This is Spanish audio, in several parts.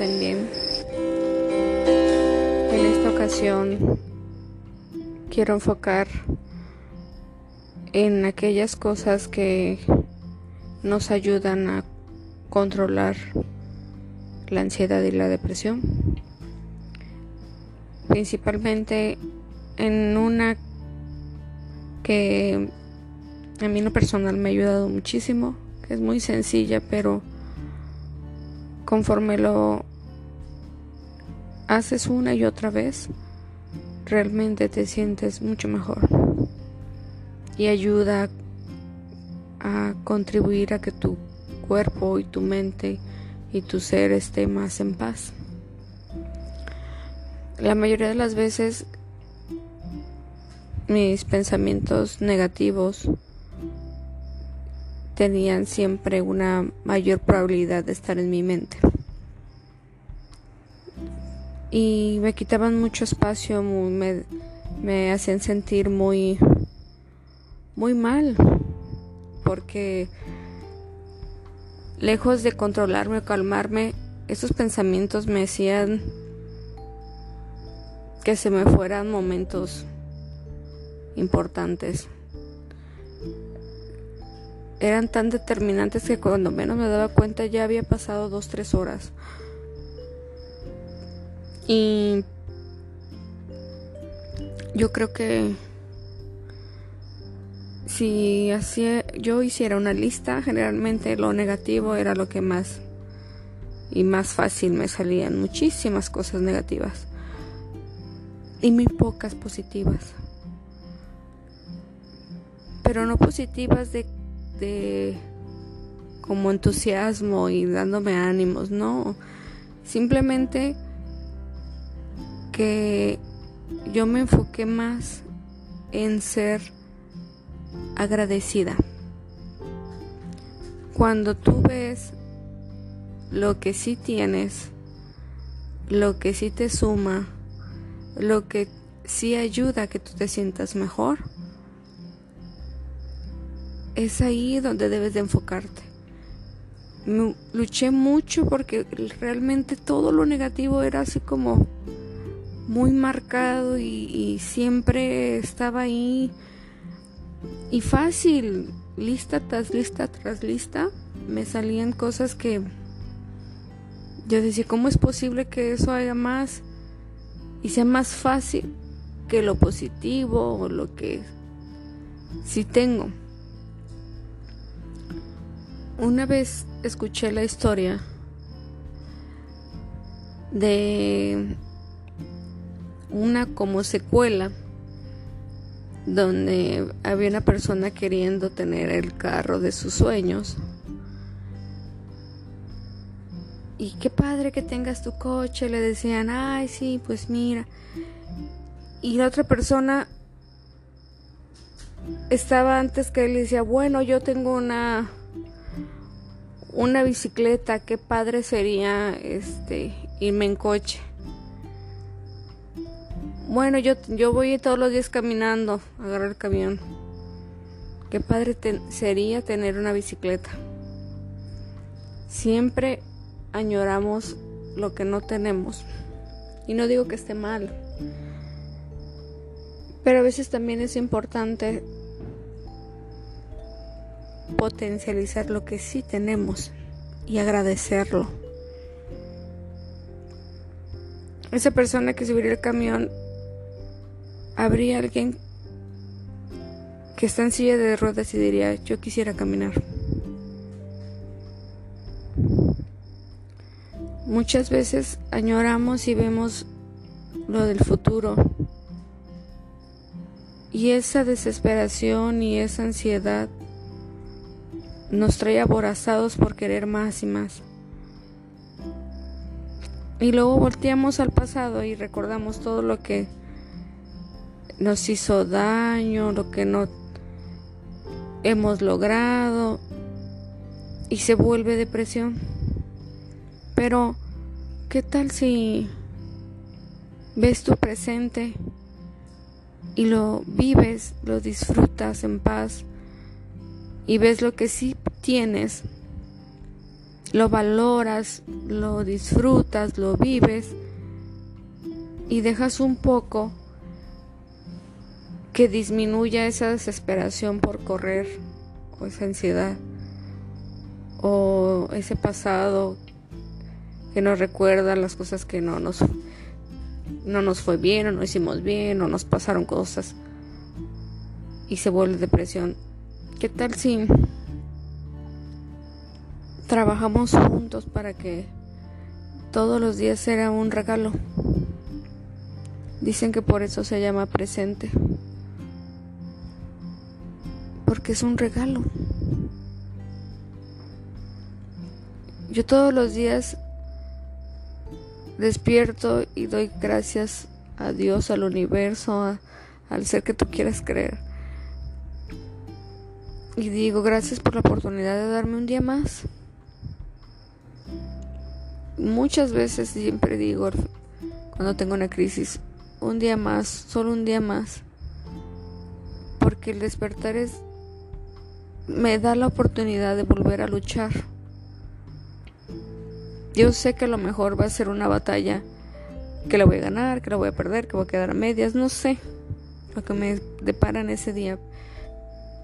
estén. En esta ocasión quiero enfocar en aquellas cosas que nos ayudan a controlar la ansiedad y la depresión. Principalmente en una que a mí en lo personal me ha ayudado muchísimo, que es muy sencilla, pero conforme lo haces una y otra vez, realmente te sientes mucho mejor y ayuda a contribuir a que tu cuerpo y tu mente y tu ser esté más en paz. La mayoría de las veces mis pensamientos negativos tenían siempre una mayor probabilidad de estar en mi mente. Y me quitaban mucho espacio, me, me hacían sentir muy, muy mal, porque lejos de controlarme o calmarme, esos pensamientos me hacían que se me fueran momentos importantes eran tan determinantes que cuando menos me daba cuenta ya había pasado dos, tres horas. Y yo creo que si hacía, yo hiciera una lista, generalmente lo negativo era lo que más y más fácil me salían muchísimas cosas negativas y muy pocas positivas. Pero no positivas de como entusiasmo y dándome ánimos, no. Simplemente que yo me enfoqué más en ser agradecida. Cuando tú ves lo que sí tienes, lo que sí te suma, lo que sí ayuda a que tú te sientas mejor, es ahí donde debes de enfocarte. luché mucho porque realmente todo lo negativo era así como muy marcado y, siempre estaba ahí y fácil, lista tras lista tras lista, me salían cosas que yo decía, ¿cómo es posible que eso haya más y sea más fácil que lo positivo o lo que sí tengo? Una vez escuché la historia de una como secuela donde había una persona queriendo tener el carro de sus sueños. Y qué padre que tengas tu coche, le decían, ay, sí, pues mira. Y la otra persona estaba antes que él y decía, bueno, yo tengo una una bicicleta, qué padre sería este irme en coche. Bueno, yo, yo voy todos los días caminando, a agarrar el camión. Qué padre sería tener una bicicleta. Siempre añoramos lo que no tenemos. Y no digo que esté mal. Pero a veces también es importante potencializar lo que sí tenemos y agradecerlo. Esa persona que subiría el camión, habría alguien que está en silla de ruedas y diría, yo quisiera caminar. Muchas veces añoramos y vemos lo del futuro. Y esa desesperación y esa ansiedad nos trae aborazados por querer más y más. Y luego volteamos al pasado y recordamos todo lo que nos hizo daño, lo que no hemos logrado y se vuelve depresión. Pero, ¿qué tal si ves tu presente y lo vives, lo disfrutas en paz? Y ves lo que sí tienes lo valoras, lo disfrutas, lo vives y dejas un poco que disminuya esa desesperación por correr o esa ansiedad o ese pasado que nos recuerda las cosas que no nos no nos fue bien o no hicimos bien o nos pasaron cosas y se vuelve depresión. ¿Qué tal si trabajamos juntos para que todos los días sea un regalo? Dicen que por eso se llama presente. Porque es un regalo. Yo todos los días despierto y doy gracias a Dios, al universo, al ser que tú quieras creer. Y digo gracias por la oportunidad de darme un día más. Muchas veces siempre digo cuando tengo una crisis, un día más, solo un día más. Porque el despertar es me da la oportunidad de volver a luchar. Yo sé que a lo mejor va a ser una batalla que la voy a ganar, que la voy a perder, que voy a quedar a medias, no sé lo que me depara en ese día.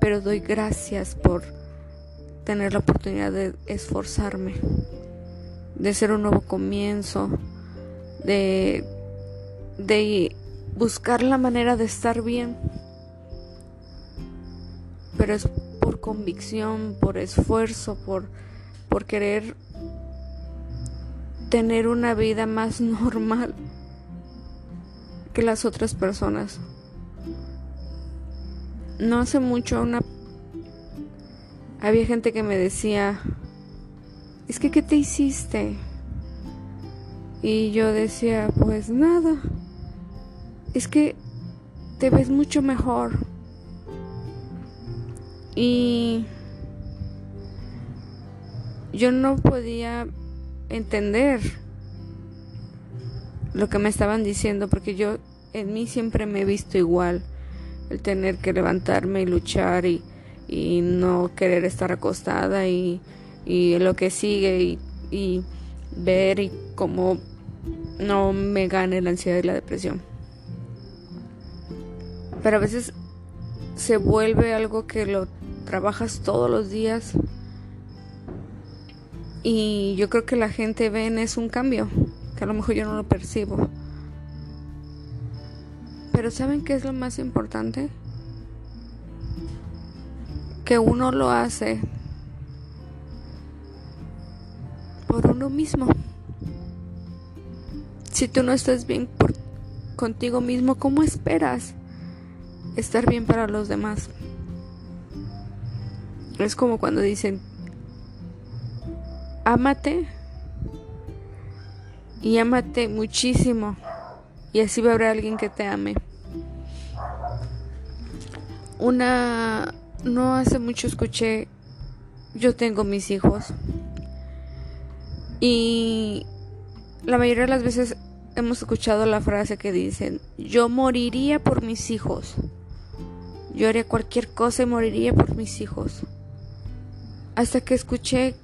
Pero doy gracias por tener la oportunidad de esforzarme, de ser un nuevo comienzo, de, de buscar la manera de estar bien. Pero es por convicción, por esfuerzo, por, por querer tener una vida más normal que las otras personas. No hace mucho una había gente que me decía, "Es que qué te hiciste?" Y yo decía, "Pues nada. Es que te ves mucho mejor." Y yo no podía entender lo que me estaban diciendo porque yo en mí siempre me he visto igual el tener que levantarme y luchar y, y no querer estar acostada y, y lo que sigue y, y ver y cómo no me gane la ansiedad y la depresión pero a veces se vuelve algo que lo trabajas todos los días y yo creo que la gente ve en eso un cambio, que a lo mejor yo no lo percibo. Pero ¿saben qué es lo más importante? Que uno lo hace por uno mismo. Si tú no estás bien por, contigo mismo, ¿cómo esperas estar bien para los demás? Es como cuando dicen, ámate y ámate muchísimo y así va a haber alguien que te ame. Una no hace mucho escuché yo tengo mis hijos y la mayoría de las veces hemos escuchado la frase que dicen yo moriría por mis hijos. Yo haría cualquier cosa y moriría por mis hijos. Hasta que escuché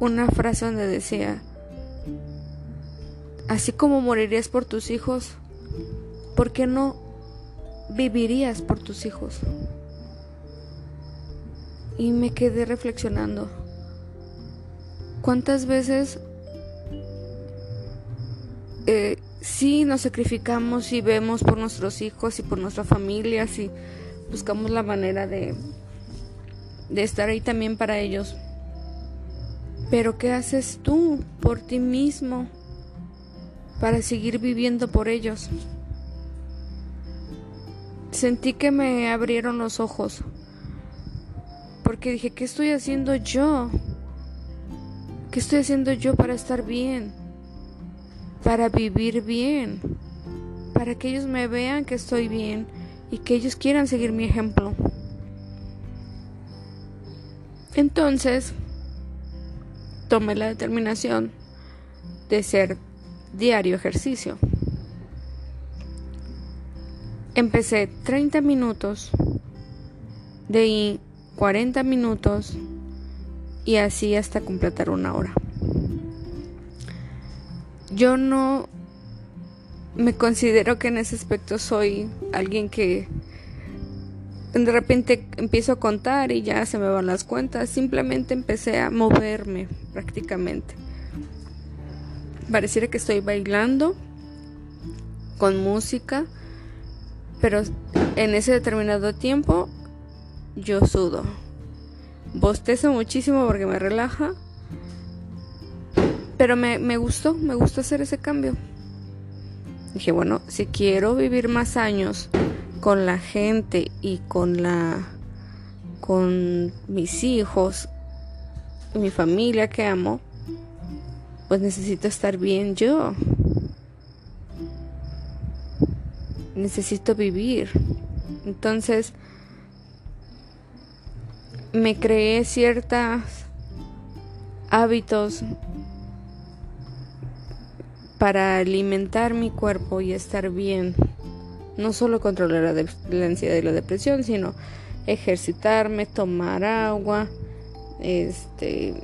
una frase donde decía, así como morirías por tus hijos, ¿por qué no vivirías por tus hijos? Y me quedé reflexionando. ¿Cuántas veces eh, sí nos sacrificamos y vemos por nuestros hijos y por nuestra familia, y buscamos la manera de, de estar ahí también para ellos? Pero ¿qué haces tú por ti mismo para seguir viviendo por ellos? Sentí que me abrieron los ojos porque dije, ¿qué estoy haciendo yo? ¿Qué estoy haciendo yo para estar bien? Para vivir bien. Para que ellos me vean que estoy bien y que ellos quieran seguir mi ejemplo. Entonces, tomé la determinación de ser diario ejercicio. Empecé 30 minutos, de ahí 40 minutos y así hasta completar una hora. Yo no me considero que en ese aspecto soy alguien que de repente empiezo a contar y ya se me van las cuentas. Simplemente empecé a moverme prácticamente. Pareciera que estoy bailando con música, pero en ese determinado tiempo yo sudo. Bostezo muchísimo porque me relaja. Pero me, me gustó, me gustó hacer ese cambio. Dije, bueno, si quiero vivir más años con la gente y con la con mis hijos mi familia que amo, pues necesito estar bien yo. Necesito vivir. Entonces me creé ciertos hábitos para alimentar mi cuerpo y estar bien no solo controlar la, ansiedad y la depresión, sino ejercitarme, tomar agua, este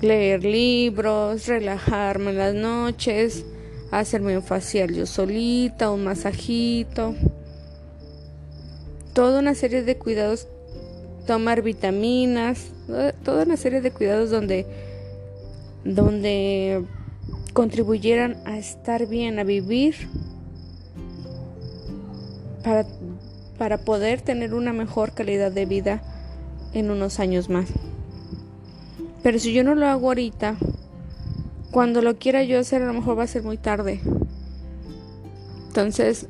leer libros, relajarme en las noches, hacerme un facial yo solita, un masajito, toda una serie de cuidados, tomar vitaminas, toda una serie de cuidados donde donde contribuyeran a estar bien, a vivir para, para poder tener una mejor calidad de vida en unos años más. Pero si yo no lo hago ahorita, cuando lo quiera yo hacer a lo mejor va a ser muy tarde. Entonces,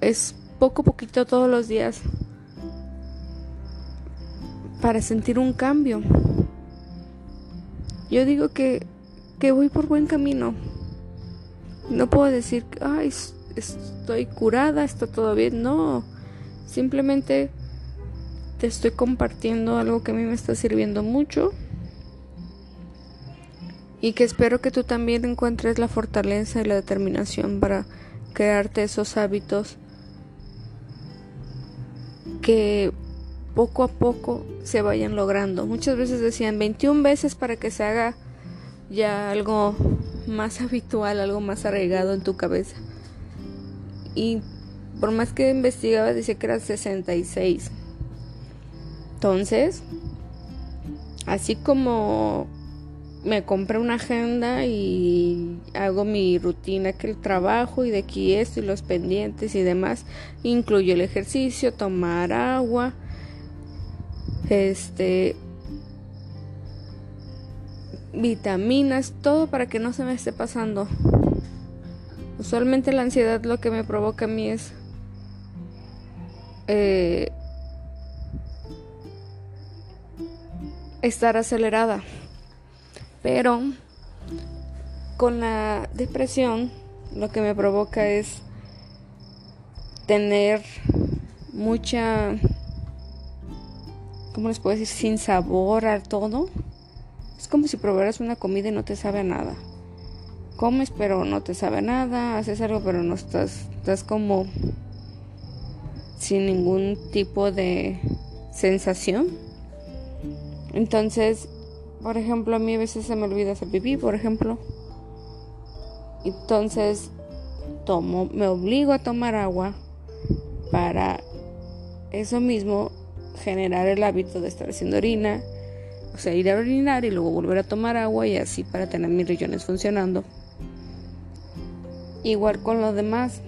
es poco a poquito todos los días para sentir un cambio. Yo digo que, que voy por buen camino. No puedo decir, ay, estoy curada, está todo bien. No, simplemente te estoy compartiendo algo que a mí me está sirviendo mucho y que espero que tú también encuentres la fortaleza y la determinación para crearte esos hábitos que poco a poco se vayan logrando. Muchas veces decían 21 veces para que se haga ya algo más habitual, algo más arraigado en tu cabeza y por más que investigaba decía que era 66. Entonces, así como me compré una agenda y hago mi rutina que el trabajo y de aquí esto y los pendientes y demás, incluyo el ejercicio, tomar agua, este vitaminas, todo para que no se me esté pasando Usualmente la ansiedad lo que me provoca a mí es eh, estar acelerada. Pero con la depresión lo que me provoca es tener mucha, ¿cómo les puedo decir? Sin sabor a todo. Es como si probaras una comida y no te sabe nada comes pero no te sabe nada, haces algo pero no estás, estás como sin ningún tipo de sensación. Entonces, por ejemplo, a mí a veces se me olvida hacer pipí, por ejemplo. Entonces, tomo, me obligo a tomar agua para eso mismo generar el hábito de estar haciendo orina, o sea, ir a orinar y luego volver a tomar agua y así para tener mis riñones funcionando. Igual con lo demás.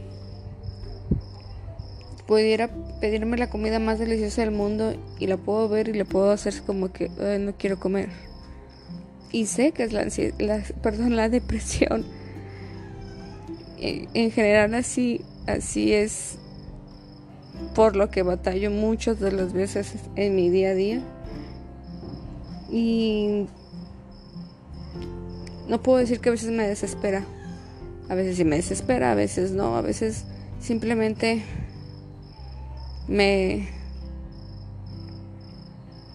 Pudiera pedirme la comida más deliciosa del mundo y la puedo ver y le puedo hacer como que no quiero comer. Y sé que es la, la, perdón, la depresión. En, general así, así es por lo que batallo muchas de las veces en mi día a día. Y no puedo decir que a veces me desespera. A veces sí me desespera, a veces no, a veces simplemente me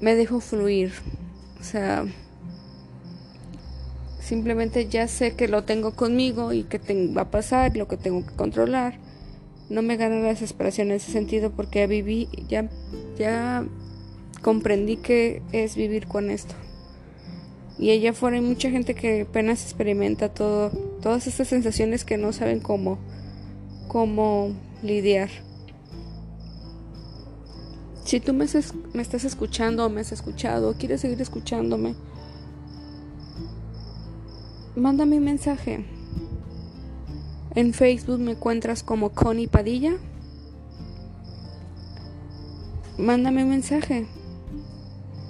me dejo fluir. O sea, simplemente ya sé que lo tengo conmigo y que va a pasar, lo que tengo que controlar. No me gana la desesperación en ese sentido porque ya viví, ya, ya comprendí que es vivir con esto. Y allá afuera hay mucha gente que apenas experimenta todo, todas estas sensaciones que no saben cómo, cómo lidiar. Si tú me, estás escuchando o me has escuchado quieres seguir escuchándome, mándame un mensaje. En Facebook me encuentras como Connie Padilla. Mándame un mensaje.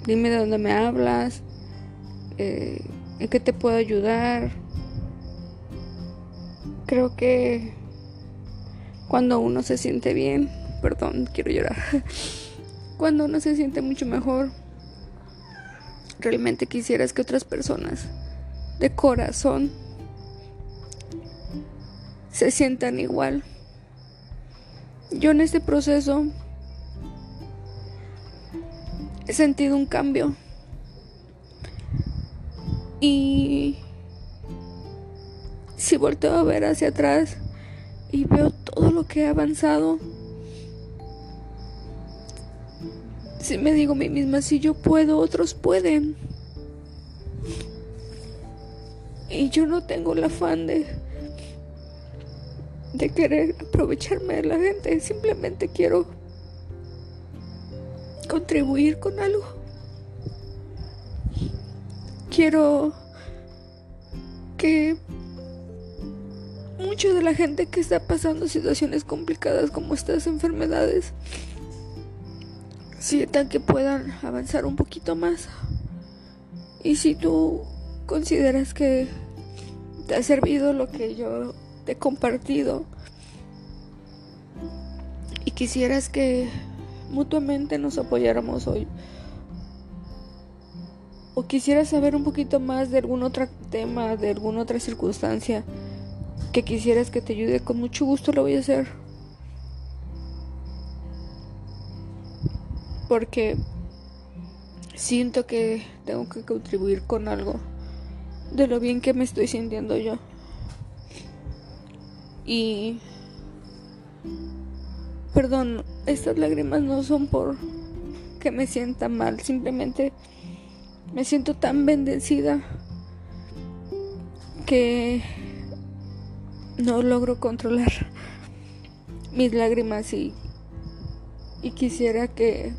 Dime de dónde me hablas, eh, en qué te puedo ayudar. Creo que cuando uno se siente bien, perdón, quiero llorar. Cuando uno se siente mucho mejor, realmente quisieras que otras personas de corazón se sientan igual. Yo en este proceso he sentido un cambio. Y si volteo a ver hacia atrás y veo todo lo que he avanzado, si me digo a mí misma, si yo puedo, otros pueden. Y yo no tengo el afán de, de querer aprovecharme de la gente, simplemente quiero contribuir con algo. Quiero que mucha de la gente que está pasando situaciones complicadas como estas enfermedades sientan que puedan avanzar un poquito más. Y si tú consideras que te ha servido lo que yo te he compartido y quisieras que mutuamente nos apoyáramos hoy. O quisieras saber un poquito más de algún otro tema, de alguna otra circunstancia que quisieras que te ayude, con mucho gusto lo voy a hacer. Porque siento que tengo que contribuir con algo de lo bien que me estoy sintiendo yo. Y Perdón, estas lágrimas no son por que me sienta mal, simplemente me siento tan bendecida que no logro controlar mis lágrimas y, y quisiera que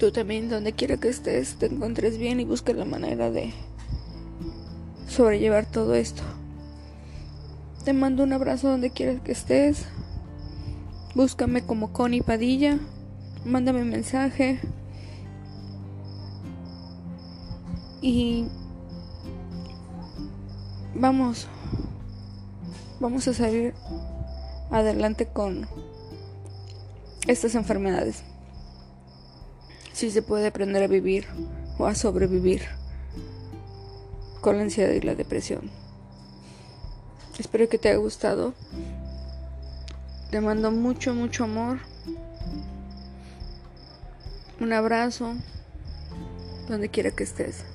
tú también, donde quiera que estés, te encuentres bien y busques la manera de sobrellevar todo esto. Te mando un abrazo donde quieras que estés. Búscame como Connie Padilla. Mándame un mensaje. Y vamos. Vamos a salir adelante con estas enfermedades. Si se puede aprender a vivir o a sobrevivir con la ansiedad y la depresión. Espero que te haya gustado. Te mando mucho, mucho amor. Un abrazo donde quiera que estés.